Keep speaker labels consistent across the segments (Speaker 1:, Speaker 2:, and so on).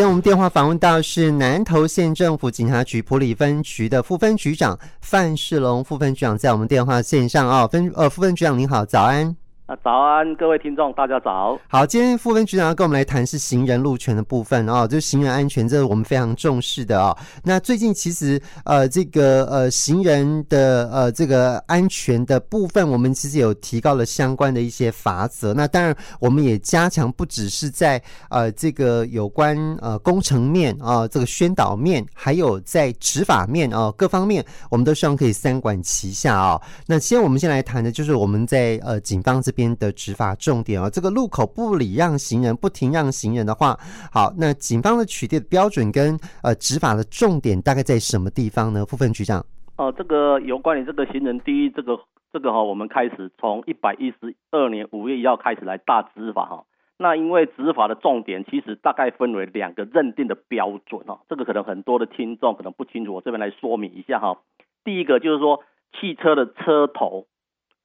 Speaker 1: 今天我们电话访问到是南投县政府警察局埔里分局的副分局长范世龙副分局长，在我们电话线上啊，分呃副分局长您好，早安。
Speaker 2: 啊早安，各位听众，大家早。
Speaker 1: 好，今天副分局长要跟我们来谈是行人路权的部分哦，就是行人安全，这是我们非常重视的哦。那最近其实呃，这个呃行人的呃这个安全的部分，我们其实有提高了相关的一些法则。那当然，我们也加强，不只是在呃这个有关呃工程面啊、这个宣导面，还有在执法面啊、各方面，我们都希望可以三管齐下啊、哦。那先我们先来谈的就是我们在呃警方这边。边的执法重点哦，这个路口不礼让行人、不停让行人的话，好，那警方的取缔的标准跟呃执法的重点大概在什么地方呢？副分局长，
Speaker 2: 哦，这个有关于这个行人第一，这个这个哈，我们开始从一百一十二年五月一号开始来大执法哈。那因为执法的重点其实大概分为两个认定的标准哈，这个可能很多的听众可能不清楚，我这边来说明一下哈。第一个就是说汽车的车头。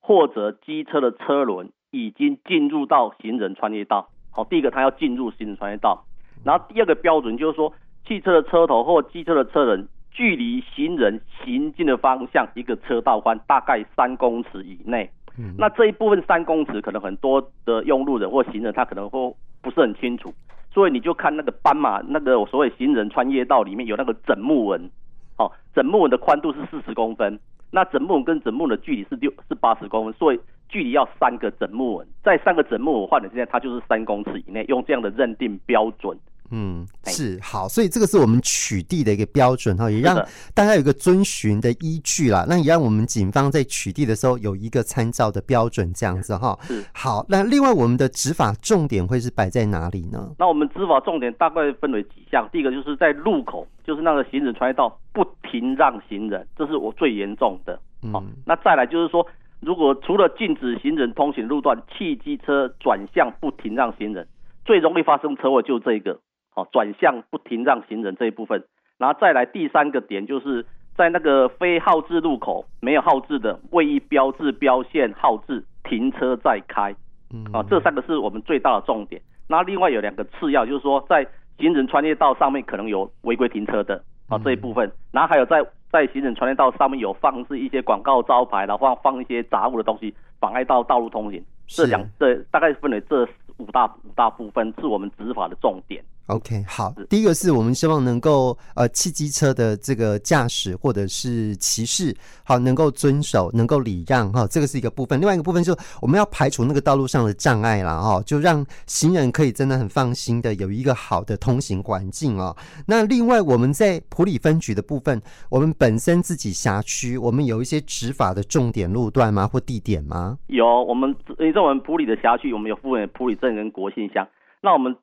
Speaker 2: 或者机车的车轮已经进入到行人穿越道，好，第一个它要进入行人穿越道，然后第二个标准就是说，汽车的车头或机车的车轮距离行人行进的方向一个车道宽大概三公尺以内。那这一部分三公尺可能很多的用路人或行人他可能会不是很清楚，所以你就看那个斑马那个所谓行人穿越道里面有那个整木纹，好，整木纹的宽度是四十公分。那枕木纹跟枕木纹的距离是六是八十公分，所以距离要三个枕木纹，在三个枕木纹换的之间，它就是三公尺以内，用这样的认定标准。
Speaker 1: 嗯，是好，所以这个是我们取缔的一个标准哈，也让大家有一个遵循的依据啦。那也让我们警方在取缔的时候有一个参照的标准，这样子哈。是好，那另外我们的执法重点会是摆在哪里呢？
Speaker 2: 那我们执法重点大概分为几项，第一个就是在路口，就是那个行人穿越道不停让行人，这是我最严重的。好，那再来就是说，如果除了禁止行人通行路段，汽机车转向不停让行人，最容易发生车祸就是这个。哦，转向不停让行人这一部分，然后再来第三个点，就是在那个非号志路口没有号志的，未依标志标线号志停车再开，嗯啊，这三个是我们最大的重点。那另外有两个次要，就是说在行人穿越道上面可能有违规停车的，啊这一部分，然后还有在在行人穿越道上面有放置一些广告招牌，然后放放一些杂物的东西，妨碍到道路通行。这两这大概分为这五大五大部分，是我们执法的重点。
Speaker 1: OK，好，第一个是我们希望能够呃，汽机车的这个驾驶或者是骑士，好，能够遵守，能够礼让哈，这个是一个部分。另外一个部分就是我们要排除那个道路上的障碍啦哈，就让行人可以真的很放心的有一个好的通行环境哦。那另外我们在普里分局的部分，我们本身自己辖区，我们有一些执法的重点路段吗？或地点吗？
Speaker 2: 有，我们你在我们普里的辖区，我们有分为埔里镇跟国信乡。那我们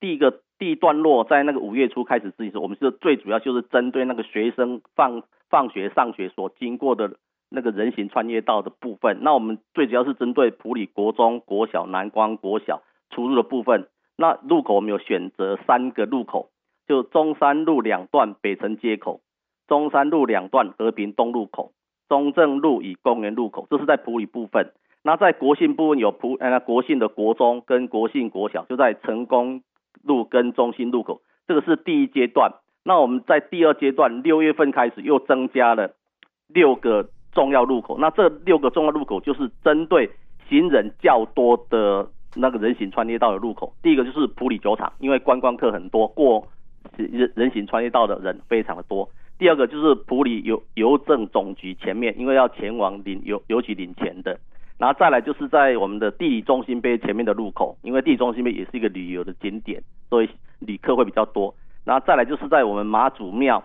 Speaker 2: 第一个。第一段落在那个五月初开始执行时，我们是最主要就是针对那个学生放放学上学所经过的那个人行穿越道的部分。那我们最主要是针对埔里国中、国小、南光国小出入的部分。那路口我们有选择三个路口，就中山路两段北城街口、中山路两段和平东路口、中正路与公园路口，这是在埔里部分。那在国信部分有埔呃国信的国中跟国信国小，就在成功。路跟中心路口，这个是第一阶段。那我们在第二阶段，六月份开始又增加了六个重要路口。那这六个重要路口就是针对行人较多的那个人行穿越道的路口。第一个就是普里酒厂，因为观光客很多，过人人行穿越道的人非常的多。第二个就是普里邮邮政总局前面，因为要前往领邮邮局领钱的。然后再来就是在我们的地理中心碑前面的路口，因为地理中心碑也是一个旅游的景点，所以旅客会比较多。然后再来就是在我们妈祖庙，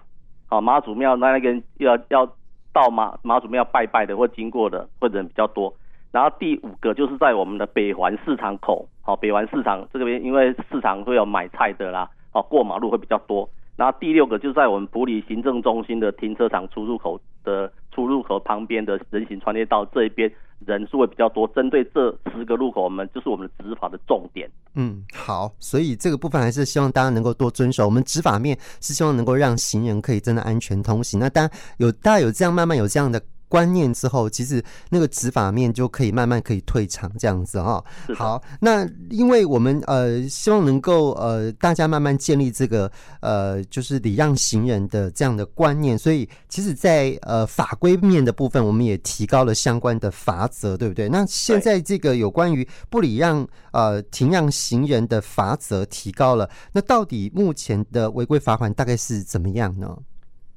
Speaker 2: 好妈祖庙那那边要要到妈妈祖庙拜拜的或经过的会人比较多。然后第五个就是在我们的北环市场口，好北环市场这边因为市场会有买菜的啦，好过马路会比较多。然后第六个就是在我们埔里行政中心的停车场出入口的出入口旁边的人行穿越道这一边。人数会比较多，针对这十个路口，我们就是我们的执法的重点。
Speaker 1: 嗯，好，所以这个部分还是希望大家能够多遵守。我们执法面是希望能够让行人可以真的安全通行。那当然有大家有这样慢慢有这样的观念之后，其实那个执法面就可以慢慢可以退场这样子哈。好，那因为我们呃希望能够呃大家慢慢建立这个呃就是礼让行人的这样的观念，所以其实在呃法规面的部分，我们也提高了相关的罚则，对不对？那现在这个有关于不礼让呃停让行人的罚则提高了，那到底目前的违规罚款大概是怎么样呢？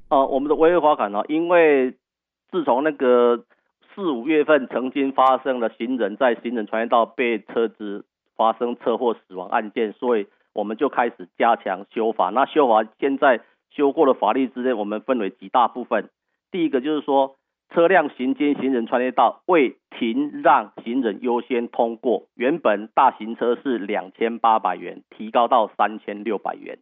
Speaker 2: 呃，我们的违规罚款呢，因为自从那个四五月份曾经发生了行人在行人穿越道被车子发生车祸死亡案件，所以我们就开始加强修法。那修法现在修过的法律之内，我们分为几大部分。第一个就是说，车辆行经行人穿越道未停让行人优先通过，原本大型车是两千八百元，提高到三千六百元；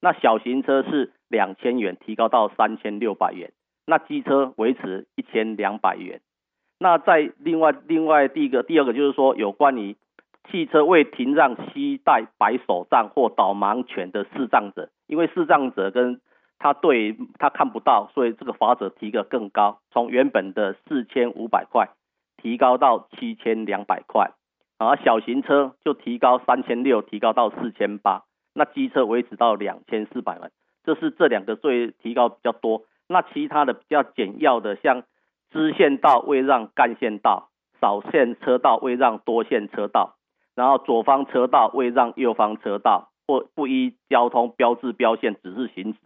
Speaker 2: 那小型车是两千元，提高到三千六百元。那机车维持一千两百元。那在另外另外第一个第二个就是说，有关于汽车未停让携带白手杖或导盲犬的视障者，因为视障者跟他对他看不到，所以这个罚则提个更高，从原本的四千五百块提高到七千两百块。而小型车就提高三千六，提高到四千八。那机车维持到两千四百元，这是这两个最提高比较多。那其他的比较简要的，像支线道未让干线道，少线车道未让多线车道，然后左方车道未让右方车道，或不依交通标志标线指示行驶，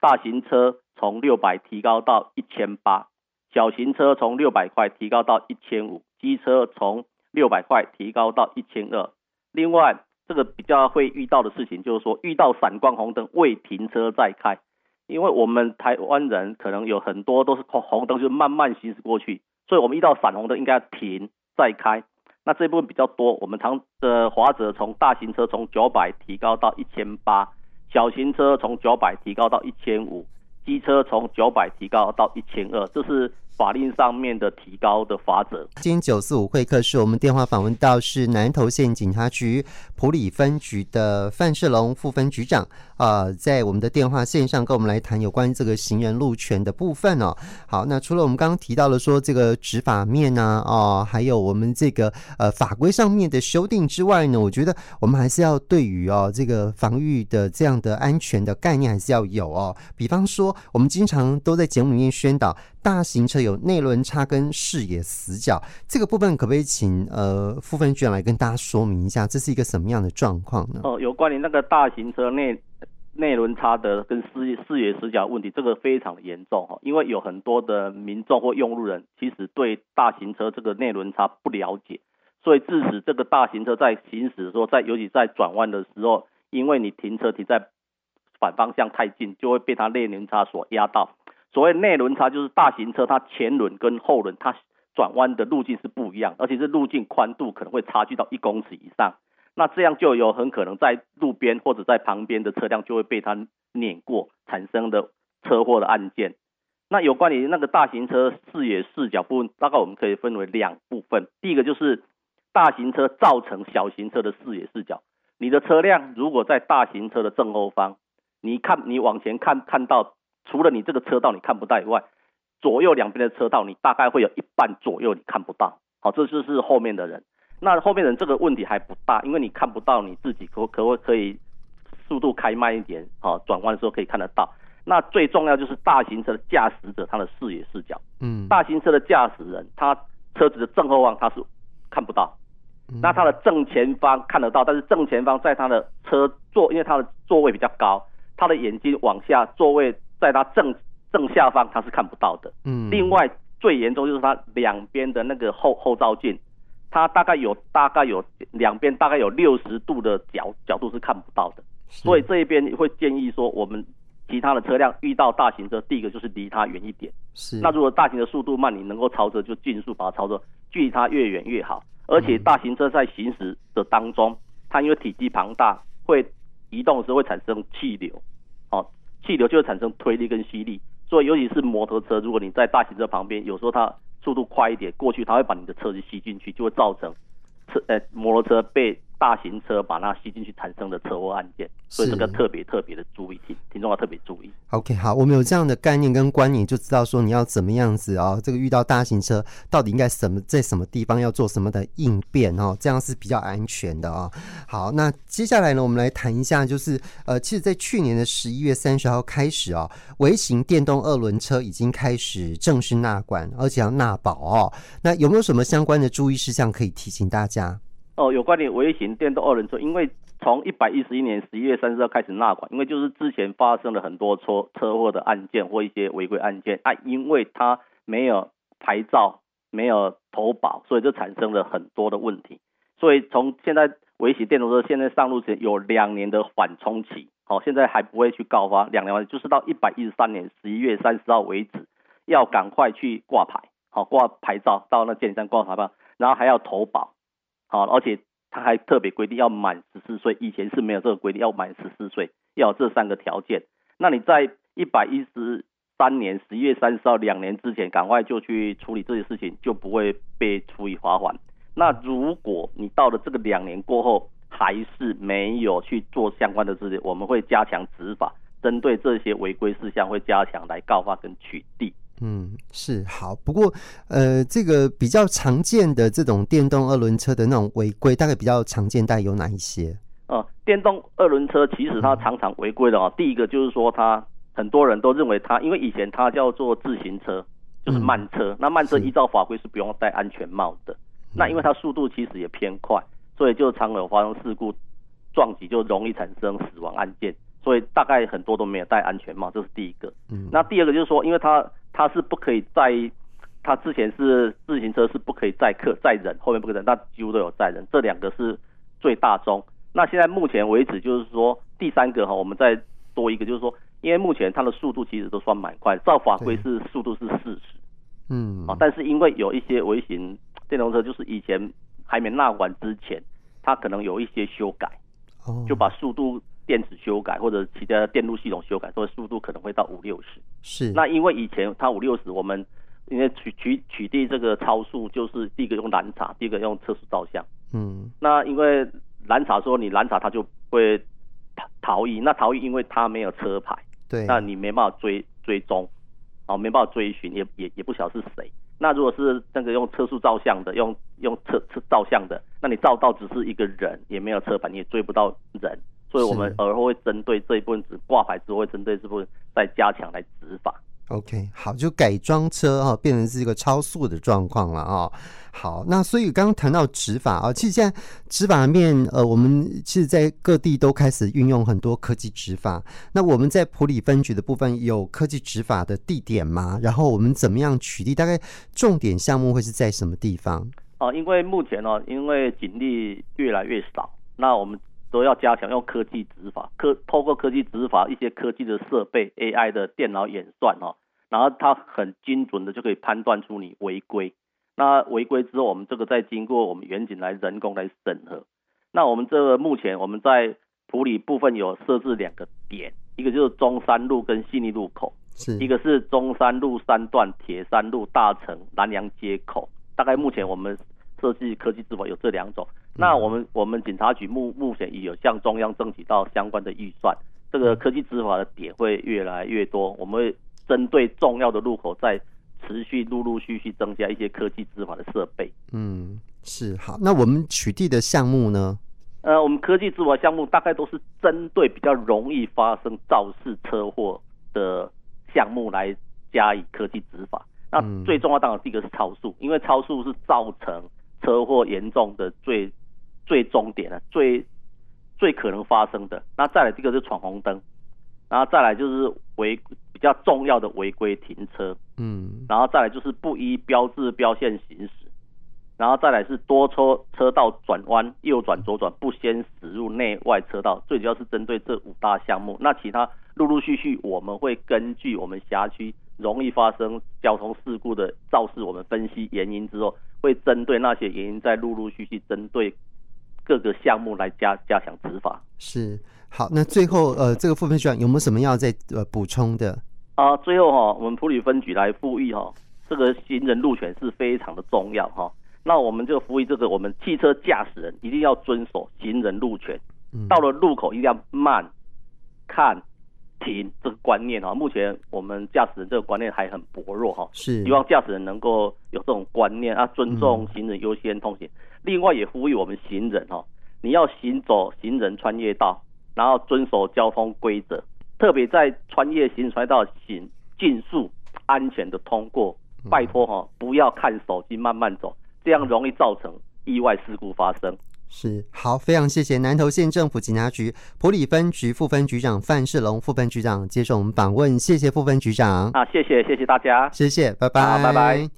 Speaker 2: 大型车从六百提高到一千八，小型车从六百块提高到一千五，机车从六百块提高到一千二。另外，这个比较会遇到的事情就是说，遇到闪光红灯未停车再开。因为我们台湾人可能有很多都是红灯就慢慢行驶过去，所以我们遇到闪红灯应该要停再开。那这部分比较多，我们常的罚则从大型车从九百提高到一千八，小型车从九百提高到一千五，机车从九百提高到一千二，这是。法令上面的提高的法则。
Speaker 1: 今天九四五会客室，我们电话访问到是南投县警察局埔里分局的范世龙副分局长啊、呃，在我们的电话线上跟我们来谈有关于这个行人路权的部分哦。好，那除了我们刚刚提到了说这个执法面呢、啊，哦，还有我们这个呃法规上面的修订之外呢，我觉得我们还是要对于哦这个防御的这样的安全的概念还是要有哦。比方说，我们经常都在节目里面宣导。大型车有内轮差跟视野死角，这个部分可不可以请呃副分局长来跟大家说明一下，这是一个什么样的状况呢？
Speaker 2: 哦，有关于那个大型车内内轮差的跟视视野死角问题，这个非常的严重哈，因为有很多的民众或用路人其实对大型车这个内轮差不了解，所以致使这个大型车在行驶的时候，在尤其在转弯的时候，因为你停车停在反方向太近，就会被它内轮差所压到。所谓内轮差，就是大型车它前轮跟后轮它转弯的路径是不一样，而且是路径宽度可能会差距到一公尺以上。那这样就有很可能在路边或者在旁边的车辆就会被它碾过，产生的车祸的案件。那有关于那个大型车视野视角部分，大概我们可以分为两部分。第一个就是大型车造成小型车的视野视角。你的车辆如果在大型车的正后方，你看你往前看看到。除了你这个车道你看不到以外，左右两边的车道你大概会有一半左右你看不到。好，这就是后面的人。那后面人这个问题还不大，因为你看不到你自己可可不可以速度开慢一点？好，转弯的时候可以看得到。那最重要就是大型车的驾驶者他的视野视角。嗯，大型车的驾驶人他车子的正后方他是看不到，那他的正前方看得到，但是正前方在他的车座，因为他的座位比较高，他的眼睛往下座位。在它正正下方，它是看不到的。嗯，另外最严重就是它两边的那个后后照镜，它大概有大概有两边大概有六十度的角角度是看不到的。所以这一边会建议说，我们其他的车辆遇到大型车，第一个就是离它远一点。是。那如果大型的速度慢，你能够超车就尽速把它超车，距离它越远越好。而且大型车在行驶的当中，它因为体积庞大，会移动的时候会产生气流。气流就会产生推力跟吸力，所以尤其是摩托车，如果你在大型车旁边，有时候它速度快一点过去，它会把你的车子吸进去，就会造成车呃摩托车被大型车把它吸进去产生的车祸案件，所以这个特别特别的注意，听听众要特别注意。
Speaker 1: OK，好，我们有这样的概念跟观念，就知道说你要怎么样子啊、哦，这个遇到大型车到底应该什么在什么地方要做什么的应变哦，这样是比较安全的啊、哦。好，那接下来呢，我们来谈一下，就是呃，其实，在去年的十一月三十号开始啊、哦，微型电动二轮车已经开始正式纳管，而且要纳保哦。那有没有什么相关的注意事项可以提醒大家？
Speaker 2: 哦，有关于微型电动二轮车，因为从一百一十一年十一月三十号开始纳管，因为就是之前发生了很多车车祸的案件或一些违规案件啊，因为它没有牌照、没有投保，所以就产生了很多的问题。所以从现在微型电动车现在上路前有两年的缓冲期，好、哦，现在还不会去告发，两年就是到一百一十三年十一月三十号为止，要赶快去挂牌，好、挂牌照到那监理站挂牌照，然后还要投保。好，而且他还特别规定要满十四岁，以前是没有这个规定，要满十四岁，要有这三个条件。那你在一百一十三年十一月三十号两年之前，赶快就去处理这些事情，就不会被处以罚款。那如果你到了这个两年过后，还是没有去做相关的事情，我们会加强执法，针对这些违规事项会加强来告发跟取缔。
Speaker 1: 嗯，是好。不过，呃，这个比较常见的这种电动二轮车的那种违规，大概比较常见，大概有哪一些？
Speaker 2: 呃，电动二轮车其实它常常违规的哦。第一个就是说，它很多人都认为它，因为以前它叫做自行车，就是慢车。嗯、那慢车依照法规是不用戴安全帽的。那因为它速度其实也偏快，所以就常有发生事故，撞击就容易产生死亡案件。所以大概很多都没有戴安全帽，这是第一个。嗯。那第二个就是说，因为它它是不可以载，它之前是自行车是不可以载客载人，后面不可以载，那几乎都有载人，这两个是最大宗。那现在目前为止就是说，第三个哈，我们再多一个就是说，因为目前它的速度其实都算蛮快，照法规是速度是四十，嗯，啊，但是因为有一些微型电动车，就是以前还没纳管之前，它可能有一些修改，就把速度。电子修改或者其他电路系统修改，所以速度可能会到五六十。是。那因为以前它五六十，我们因为取取取缔这个超速，就是第一个用拦查，第一个用测速照相。嗯。那因为拦查说你拦查，他就会逃逃逸。那逃逸，因为它没有车牌。对。那你没办法追追踪，哦，没办法追寻，也也也不晓得是谁。那如果是那个用车速照相的，用用车车照相的，那你照到只是一个人，也没有车牌，你也追不到人。所以，我们而后会针对这一部分，只挂牌之后会针对这部分再加强来执法。
Speaker 1: OK，好，就改装车哈、哦，变成是一个超速的状况了啊、哦。好，那所以刚刚谈到执法啊，其实现在执法面，呃，我们其实在各地都开始运用很多科技执法。那我们在普里分局的部分有科技执法的地点吗？然后我们怎么样取缔？大概重点项目会是在什么地方？
Speaker 2: 哦，因为目前呢、哦，因为警力越来越少，那我们。都要加强用科技执法，科透过科技执法一些科技的设备，AI 的电脑演算哦，然后它很精准的就可以判断出你违规。那违规之后，我们这个再经过我们远景来人工来审核。那我们这个目前我们在普里部分有设置两个点，一个就是中山路跟信义路口，是一个是中山路三段铁山路大城南洋街口。大概目前我们。设计科技执法有这两种，那我们我们警察局目目前已有向中央争取到相关的预算，这个科技执法的点会越来越多，我们会针对重要的路口在持续陆陆续续增加一些科技执法的设备。
Speaker 1: 嗯，是好。那我们取缔的项目呢？
Speaker 2: 呃，我们科技执法项目大概都是针对比较容易发生肇事车祸的项目来加以科技执法。那最重要当然第一个是超速，因为超速是造成车祸严重的最最终点了，最最可能发生的。那再来这个是闯红灯，然后再来就是违比较重要的违规停车，嗯，然后再来就是不依标志标线行驶，然后再来是多车车道转弯右转左转不先驶入内外车道，最主要是针对这五大项目。那其他陆陆续续我们会根据我们辖区容易发生交通事故的肇事，我们分析原因之后。会针对那些原因，再陆陆续续针对各个项目来加加强执法。
Speaker 1: 是，好，那最后呃，这个副分局长有没有什么要再呃补充的？
Speaker 2: 啊，最后哈，我们普里分局来呼吁哈，这个行人路权是非常的重要哈。那我们就呼吁这个我们汽车驾驶人一定要遵守行人路权，到了路口一定要慢、看、停这个观念哈。目前我们驾驶人这个观念还很薄弱哈，
Speaker 1: 是
Speaker 2: 希望驾驶人能够有这种观念啊，尊重行人优先通行。另外也呼吁我们行人哈，你要行走行人穿越道，然后遵守交通规则，特别在穿越行人穿越道行尽速安全的通过。拜托哈，不要看手机，慢慢走，这样容易造成意外事故发生。
Speaker 1: 是，好，非常谢谢南投县政府警察局普里分局副分局长范世龙副分局长接受我们访问，谢谢副分局长。
Speaker 2: 啊，谢谢，谢谢大家，
Speaker 1: 谢谢，拜拜，
Speaker 2: 拜拜。